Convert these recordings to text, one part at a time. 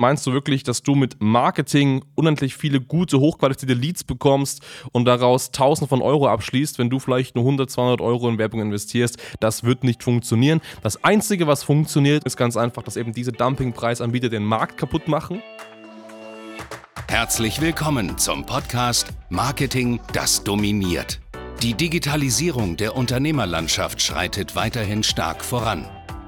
Meinst du wirklich, dass du mit Marketing unendlich viele gute, hochqualitative Leads bekommst und daraus Tausende von Euro abschließt, wenn du vielleicht nur 100, 200 Euro in Werbung investierst? Das wird nicht funktionieren. Das Einzige, was funktioniert, ist ganz einfach, dass eben diese Dumpingpreisanbieter den Markt kaputt machen. Herzlich willkommen zum Podcast Marketing, das dominiert. Die Digitalisierung der Unternehmerlandschaft schreitet weiterhin stark voran.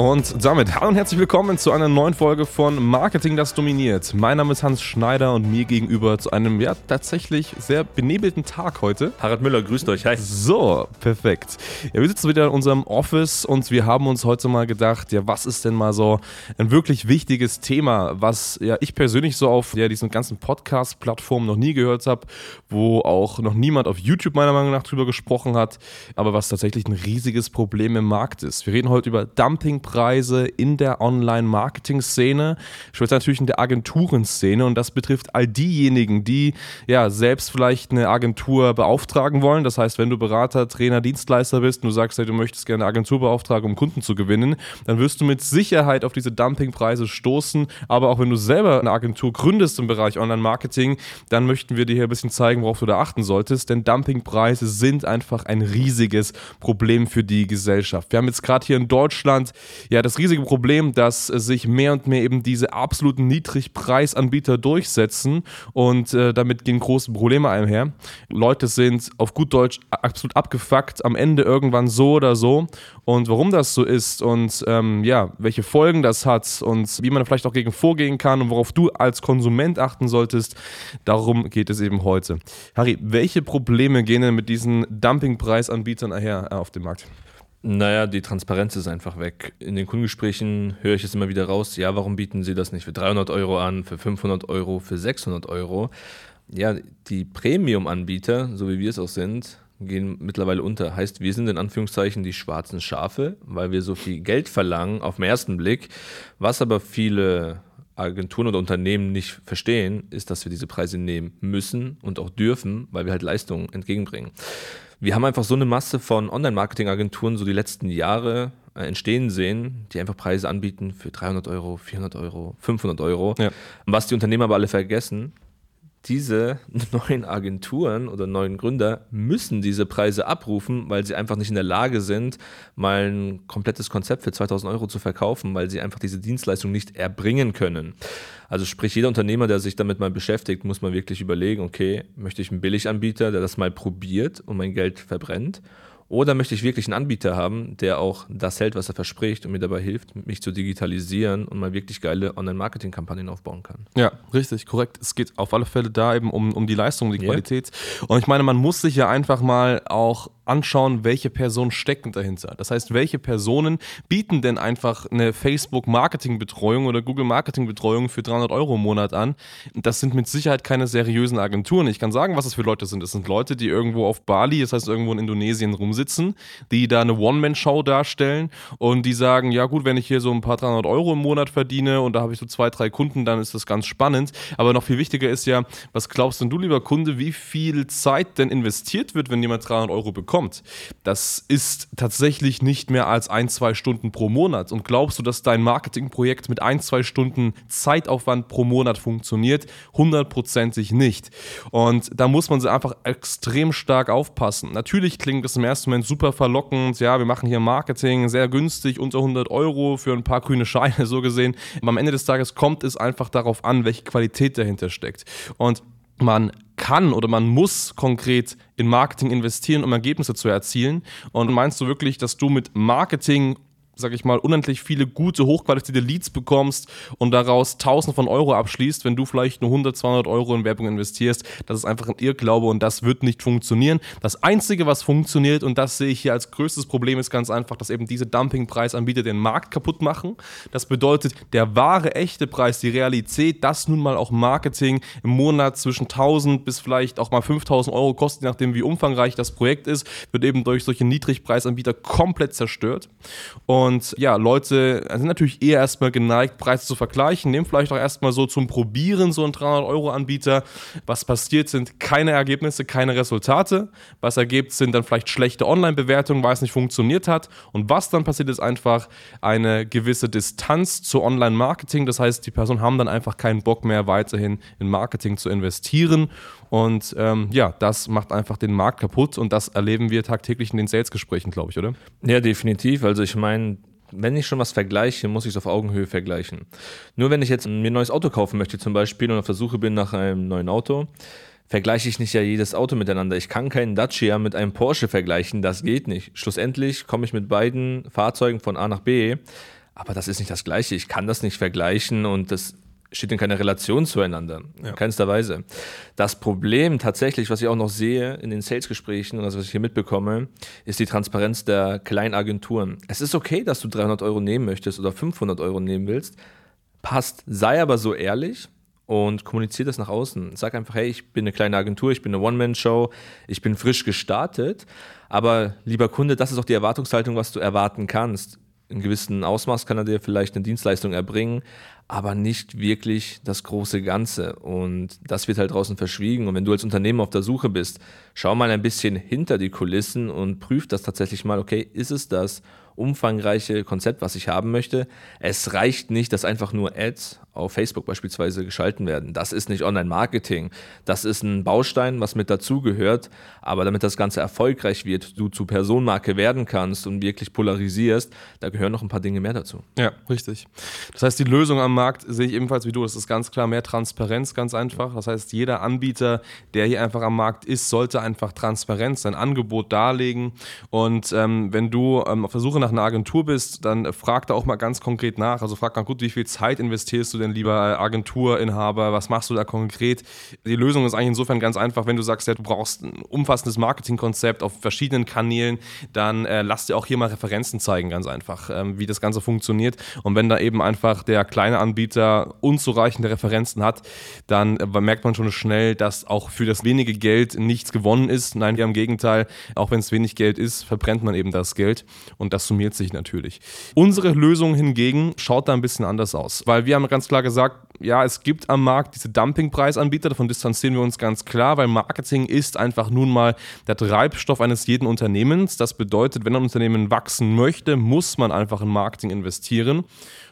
Und damit hallo und herzlich willkommen zu einer neuen Folge von Marketing, das dominiert. Mein Name ist Hans Schneider und mir gegenüber zu einem ja tatsächlich sehr benebelten Tag heute. Harald Müller, grüßt euch. Hi. So, perfekt. Ja, wir sitzen wieder in unserem Office und wir haben uns heute mal gedacht, ja, was ist denn mal so ein wirklich wichtiges Thema, was ja ich persönlich so auf ja, diesen ganzen Podcast-Plattformen noch nie gehört habe, wo auch noch niemand auf YouTube meiner Meinung nach drüber gesprochen hat, aber was tatsächlich ein riesiges Problem im Markt ist. Wir reden heute über Dumping Preise in der Online-Marketing-Szene, speziell natürlich in der Agenturenszene und das betrifft all diejenigen, die ja selbst vielleicht eine Agentur beauftragen wollen. Das heißt, wenn du Berater, Trainer, Dienstleister bist und du sagst, hey, du möchtest gerne eine Agentur beauftragen, um Kunden zu gewinnen, dann wirst du mit Sicherheit auf diese Dumpingpreise stoßen. Aber auch wenn du selber eine Agentur gründest im Bereich Online-Marketing, dann möchten wir dir hier ein bisschen zeigen, worauf du da achten solltest, denn Dumpingpreise sind einfach ein riesiges Problem für die Gesellschaft. Wir haben jetzt gerade hier in Deutschland ja das riesige Problem, dass sich mehr und mehr eben diese absoluten Niedrigpreisanbieter durchsetzen und äh, damit gehen große Probleme einher. Leute sind auf gut Deutsch absolut abgefuckt, am Ende irgendwann so oder so und warum das so ist und ähm, ja, welche Folgen das hat und wie man vielleicht auch gegen vorgehen kann und worauf du als Konsument achten solltest, darum geht es eben heute. Harry, welche Probleme gehen denn mit diesen Dumpingpreisanbietern einher äh, auf dem Markt? Naja, die Transparenz ist einfach weg. In den Kundengesprächen höre ich es immer wieder raus, ja, warum bieten Sie das nicht für 300 Euro an, für 500 Euro, für 600 Euro? Ja, die Premium-Anbieter, so wie wir es auch sind, gehen mittlerweile unter. Heißt, wir sind in Anführungszeichen die schwarzen Schafe, weil wir so viel Geld verlangen auf den ersten Blick. Was aber viele Agenturen oder Unternehmen nicht verstehen, ist, dass wir diese Preise nehmen müssen und auch dürfen, weil wir halt Leistungen entgegenbringen wir haben einfach so eine Masse von Online-Marketing-Agenturen so die letzten Jahre äh, entstehen sehen, die einfach Preise anbieten für 300 Euro, 400 Euro, 500 Euro. Ja. Was die Unternehmer aber alle vergessen, diese neuen Agenturen oder neuen Gründer müssen diese Preise abrufen, weil sie einfach nicht in der Lage sind, mal ein komplettes Konzept für 2000 Euro zu verkaufen, weil sie einfach diese Dienstleistung nicht erbringen können. Also sprich, jeder Unternehmer, der sich damit mal beschäftigt, muss mal wirklich überlegen, okay, möchte ich einen Billiganbieter, der das mal probiert und mein Geld verbrennt? Oder möchte ich wirklich einen Anbieter haben, der auch das hält, was er verspricht und mir dabei hilft, mich zu digitalisieren und mal wirklich geile Online-Marketing-Kampagnen aufbauen kann? Ja, richtig, korrekt. Es geht auf alle Fälle da eben um, um die Leistung, die Qualität. Yeah. Und ich meine, man muss sich ja einfach mal auch anschauen, welche Personen stecken dahinter. Das heißt, welche Personen bieten denn einfach eine Facebook-Marketing-Betreuung oder Google-Marketing-Betreuung für 300 Euro im Monat an? Das sind mit Sicherheit keine seriösen Agenturen. Ich kann sagen, was das für Leute sind. Das sind Leute, die irgendwo auf Bali, das heißt irgendwo in Indonesien rumsitzen, die da eine One-Man-Show darstellen und die sagen, ja gut, wenn ich hier so ein paar 300 Euro im Monat verdiene und da habe ich so zwei, drei Kunden, dann ist das ganz spannend. Aber noch viel wichtiger ist ja, was glaubst denn du, lieber Kunde, wie viel Zeit denn investiert wird, wenn jemand 300 Euro bekommt? Bekommt, das ist tatsächlich nicht mehr als ein, zwei Stunden pro Monat. Und glaubst du, dass dein Marketingprojekt mit ein, zwei Stunden Zeitaufwand pro Monat funktioniert? Hundertprozentig nicht. Und da muss man einfach extrem stark aufpassen. Natürlich klingt das im ersten Moment super verlockend. Ja, wir machen hier Marketing sehr günstig, unter 100 Euro für ein paar grüne Scheine, so gesehen. Aber am Ende des Tages kommt es einfach darauf an, welche Qualität dahinter steckt. Und man kann oder man muss konkret in Marketing investieren, um Ergebnisse zu erzielen? Und meinst du wirklich, dass du mit Marketing sag ich mal, unendlich viele gute, hochqualifizierte Leads bekommst und daraus tausend von Euro abschließt, wenn du vielleicht nur 100, 200 Euro in Werbung investierst. Das ist einfach ein Irrglaube und das wird nicht funktionieren. Das Einzige, was funktioniert, und das sehe ich hier als größtes Problem, ist ganz einfach, dass eben diese Dumpingpreisanbieter den Markt kaputt machen. Das bedeutet, der wahre, echte Preis, die Realität, dass nun mal auch Marketing im Monat zwischen 1000 bis vielleicht auch mal 5000 Euro kostet, je nachdem wie umfangreich das Projekt ist, wird eben durch solche Niedrigpreisanbieter komplett zerstört. Und ja, Leute sind natürlich eher erstmal geneigt, Preise zu vergleichen, nehmen vielleicht auch erstmal so zum Probieren so einen 300-Euro-Anbieter. Was passiert, sind keine Ergebnisse, keine Resultate. Was ergibt, sind dann vielleicht schlechte Online-Bewertungen, weil es nicht funktioniert hat. Und was dann passiert, ist einfach eine gewisse Distanz zu Online-Marketing. Das heißt, die Personen haben dann einfach keinen Bock mehr, weiterhin in Marketing zu investieren. Und ähm, ja, das macht einfach den Markt kaputt und das erleben wir tagtäglich in den Sales-Gesprächen, glaube ich, oder? Ja, definitiv. Also ich meine, wenn ich schon was vergleiche, muss ich es auf Augenhöhe vergleichen. Nur wenn ich jetzt mir ein neues Auto kaufen möchte zum Beispiel und auf der Suche bin nach einem neuen Auto, vergleiche ich nicht ja jedes Auto miteinander. Ich kann keinen Dacia mit einem Porsche vergleichen, das geht nicht. Schlussendlich komme ich mit beiden Fahrzeugen von A nach B, aber das ist nicht das gleiche. Ich kann das nicht vergleichen und das steht in keiner Relation zueinander. Ja. In keinster Weise. Das Problem tatsächlich, was ich auch noch sehe in den Sales-Gesprächen und das, was ich hier mitbekomme, ist die Transparenz der kleinen Agenturen. Es ist okay, dass du 300 Euro nehmen möchtest oder 500 Euro nehmen willst. Passt. Sei aber so ehrlich und kommuniziere das nach außen. Sag einfach, hey, ich bin eine kleine Agentur, ich bin eine One-Man-Show, ich bin frisch gestartet. Aber lieber Kunde, das ist auch die Erwartungshaltung, was du erwarten kannst in gewissem Ausmaß kann er dir vielleicht eine Dienstleistung erbringen, aber nicht wirklich das große Ganze. Und das wird halt draußen verschwiegen. Und wenn du als Unternehmen auf der Suche bist, schau mal ein bisschen hinter die Kulissen und prüf das tatsächlich mal, okay, ist es das umfangreiche Konzept, was ich haben möchte? Es reicht nicht, dass einfach nur Ads auf Facebook beispielsweise geschalten werden. Das ist nicht Online-Marketing. Das ist ein Baustein, was mit dazugehört. Aber damit das Ganze erfolgreich wird, du zu Personenmarke werden kannst und wirklich polarisierst, da gehören noch ein paar Dinge mehr dazu. Ja, richtig. Das heißt, die Lösung am Markt sehe ich ebenfalls wie du. Das ist ganz klar mehr Transparenz, ganz einfach. Das heißt, jeder Anbieter, der hier einfach am Markt ist, sollte einfach Transparenz, sein Angebot darlegen. Und ähm, wenn du ähm, auf der Suche nach einer Agentur bist, dann frag da auch mal ganz konkret nach. Also frag mal gut, wie viel Zeit investierst du denn lieber Agenturinhaber? Was machst du da konkret? Die Lösung ist eigentlich insofern ganz einfach, wenn du sagst, ja, du brauchst ein umfassendes Marketingkonzept auf verschiedenen Kanälen, dann äh, lass dir auch hier mal Referenzen zeigen, ganz einfach, ähm, wie das Ganze funktioniert. Und wenn da eben einfach der kleine Anbieter unzureichende Referenzen hat, dann äh, merkt man schon schnell, dass auch für das wenige Geld nichts gewonnen ist. Nein, im Gegenteil, auch wenn es wenig Geld ist, verbrennt man eben das Geld und das summiert sich natürlich. Unsere Lösung hingegen schaut da ein bisschen anders aus, weil wir haben ganz klar gesagt, ja, es gibt am Markt diese Dumpingpreisanbieter, davon distanzieren wir uns ganz klar, weil Marketing ist einfach nun mal der Treibstoff eines jeden Unternehmens. Das bedeutet, wenn ein Unternehmen wachsen möchte, muss man einfach in Marketing investieren.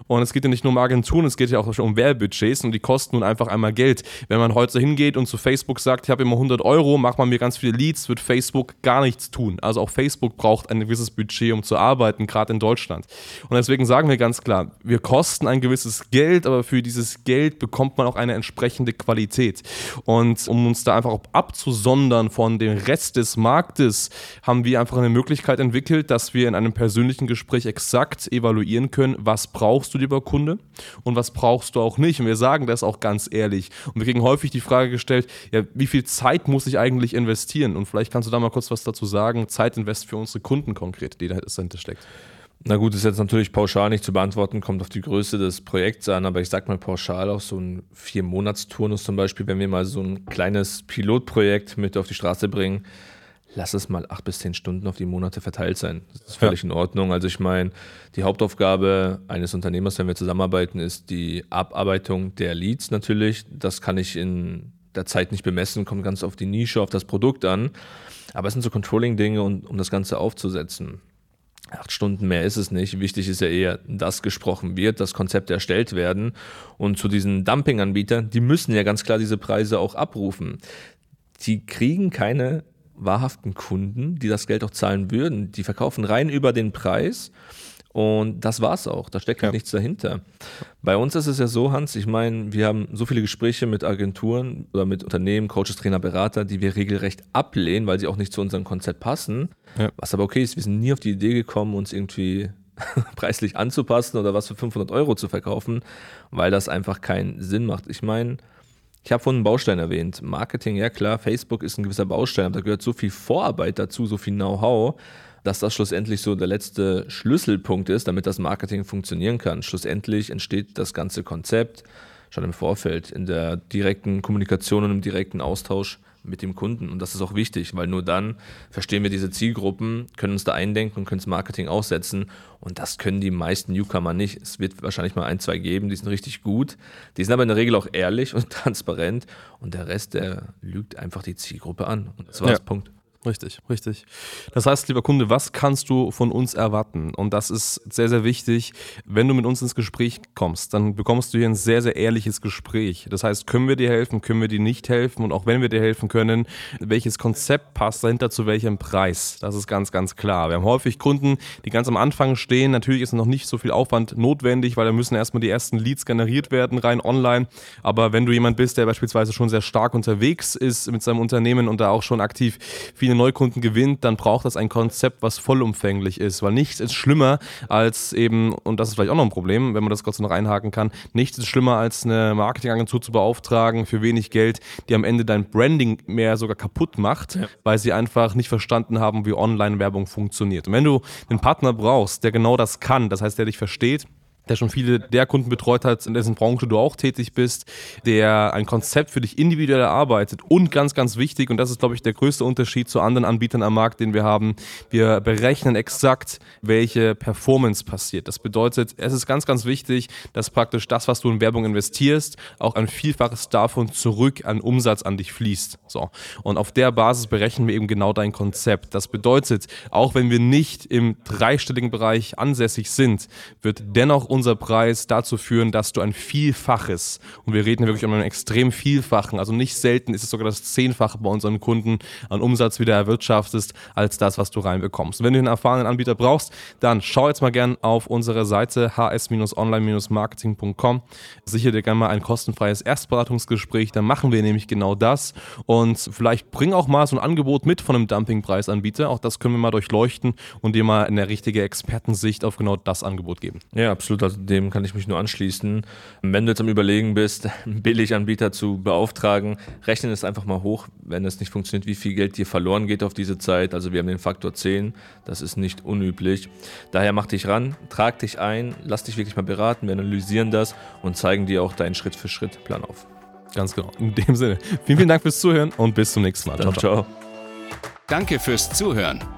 Und es geht ja nicht nur um Agenturen, es geht ja auch um Werbebudgets und die kosten nun einfach einmal Geld. Wenn man heute hingeht und zu Facebook sagt, ich habe immer 100 Euro, macht man mir ganz viele Leads, wird Facebook gar nichts tun. Also auch Facebook braucht ein gewisses Budget, um zu arbeiten, gerade in Deutschland. Und deswegen sagen wir ganz klar, wir kosten ein gewisses Geld, aber für dieses Geld bekommt man auch eine entsprechende Qualität. Und um uns da einfach abzusondern von dem Rest des Marktes, haben wir einfach eine Möglichkeit entwickelt, dass wir in einem persönlichen Gespräch exakt evaluieren können, was brauchst du, lieber Kunde, und was brauchst du auch nicht. Und wir sagen das auch ganz ehrlich. Und wir kriegen häufig die Frage gestellt, ja, wie viel Zeit muss ich eigentlich investieren? Und vielleicht kannst du da mal kurz was dazu sagen, Zeitinvest für unsere Kunden konkret, die dahinter steckt. Na gut, ist jetzt natürlich pauschal nicht zu beantworten, kommt auf die Größe des Projekts an, aber ich sag mal pauschal auch so ein Vier-Monats-Turnus zum Beispiel, wenn wir mal so ein kleines Pilotprojekt mit auf die Straße bringen, lass es mal acht bis zehn Stunden auf die Monate verteilt sein. Das ist völlig ja. in Ordnung. Also ich meine, die Hauptaufgabe eines Unternehmers, wenn wir zusammenarbeiten, ist die Abarbeitung der Leads natürlich. Das kann ich in der Zeit nicht bemessen, kommt ganz auf die Nische, auf das Produkt an. Aber es sind so Controlling-Dinge, um, um das Ganze aufzusetzen. Acht Stunden mehr ist es nicht. Wichtig ist ja eher, dass gesprochen wird, dass Konzepte erstellt werden. Und zu diesen Dumping-Anbietern, die müssen ja ganz klar diese Preise auch abrufen. Die kriegen keine wahrhaften Kunden, die das Geld auch zahlen würden. Die verkaufen rein über den Preis und das war's auch. Da steckt halt ja. nichts dahinter. Bei uns ist es ja so, Hans, ich meine, wir haben so viele Gespräche mit Agenturen oder mit Unternehmen, Coaches, Trainer, Berater, die wir regelrecht ablehnen, weil sie auch nicht zu unserem Konzept passen. Ja. Was aber okay ist, wir sind nie auf die Idee gekommen, uns irgendwie preislich anzupassen oder was für 500 Euro zu verkaufen, weil das einfach keinen Sinn macht. Ich meine, ich habe vorhin einen Baustein erwähnt. Marketing, ja klar, Facebook ist ein gewisser Baustein, aber da gehört so viel Vorarbeit dazu, so viel Know-how, dass das schlussendlich so der letzte Schlüsselpunkt ist, damit das Marketing funktionieren kann. Schlussendlich entsteht das ganze Konzept schon im Vorfeld, in der direkten Kommunikation und im direkten Austausch mit dem Kunden. Und das ist auch wichtig, weil nur dann verstehen wir diese Zielgruppen, können uns da eindenken und können das Marketing aussetzen. Und das können die meisten Newcomer nicht. Es wird wahrscheinlich mal ein, zwei geben, die sind richtig gut. Die sind aber in der Regel auch ehrlich und transparent. Und der Rest, der lügt einfach die Zielgruppe an. Und das war ja. das Punkt. Richtig, richtig. Das heißt, lieber Kunde, was kannst du von uns erwarten? Und das ist sehr, sehr wichtig. Wenn du mit uns ins Gespräch kommst, dann bekommst du hier ein sehr, sehr ehrliches Gespräch. Das heißt, können wir dir helfen, können wir dir nicht helfen? Und auch wenn wir dir helfen können, welches Konzept passt dahinter zu welchem Preis? Das ist ganz, ganz klar. Wir haben häufig Kunden, die ganz am Anfang stehen. Natürlich ist noch nicht so viel Aufwand notwendig, weil da müssen erstmal die ersten Leads generiert werden, rein online. Aber wenn du jemand bist, der beispielsweise schon sehr stark unterwegs ist mit seinem Unternehmen und da auch schon aktiv viel viele Neukunden gewinnt, dann braucht das ein Konzept, was vollumfänglich ist, weil nichts ist schlimmer als eben, und das ist vielleicht auch noch ein Problem, wenn man das kurz noch einhaken kann, nichts ist schlimmer als eine Marketingagentur zu beauftragen für wenig Geld, die am Ende dein Branding mehr sogar kaputt macht, ja. weil sie einfach nicht verstanden haben, wie Online-Werbung funktioniert. Und wenn du einen Partner brauchst, der genau das kann, das heißt, der dich versteht, der schon viele der Kunden betreut hat, in dessen Branche du auch tätig bist, der ein Konzept für dich individuell erarbeitet und ganz, ganz wichtig, und das ist, glaube ich, der größte Unterschied zu anderen Anbietern am Markt, den wir haben, wir berechnen exakt, welche Performance passiert. Das bedeutet, es ist ganz, ganz wichtig, dass praktisch das, was du in Werbung investierst, auch ein Vielfaches davon zurück an Umsatz an dich fließt. So. Und auf der Basis berechnen wir eben genau dein Konzept. Das bedeutet, auch wenn wir nicht im dreistelligen Bereich ansässig sind, wird dennoch unser unser Preis dazu führen, dass du ein Vielfaches, und wir reden wirklich um einen extrem Vielfachen, also nicht selten ist es sogar das Zehnfache bei unseren Kunden an Umsatz wieder erwirtschaftest, als das, was du reinbekommst. Wenn du einen erfahrenen Anbieter brauchst, dann schau jetzt mal gern auf unsere Seite hs-online-marketing.com. Sicher dir gerne mal ein kostenfreies Erstberatungsgespräch, dann machen wir nämlich genau das und vielleicht bring auch mal so ein Angebot mit von einem Dumpingpreisanbieter. Auch das können wir mal durchleuchten und dir mal eine richtige Expertensicht auf genau das Angebot geben. Ja, absolut dem kann ich mich nur anschließen. Wenn du jetzt am Überlegen bist, einen Billiganbieter zu beauftragen, rechne es einfach mal hoch, wenn es nicht funktioniert, wie viel Geld dir verloren geht auf diese Zeit. Also wir haben den Faktor 10, das ist nicht unüblich. Daher mach dich ran, trag dich ein, lass dich wirklich mal beraten, wir analysieren das und zeigen dir auch deinen Schritt-für-Schritt-Plan auf. Ganz genau. In dem Sinne, vielen, vielen Dank fürs Zuhören und bis zum nächsten Mal. Dann, ciao, ciao. Danke fürs Zuhören.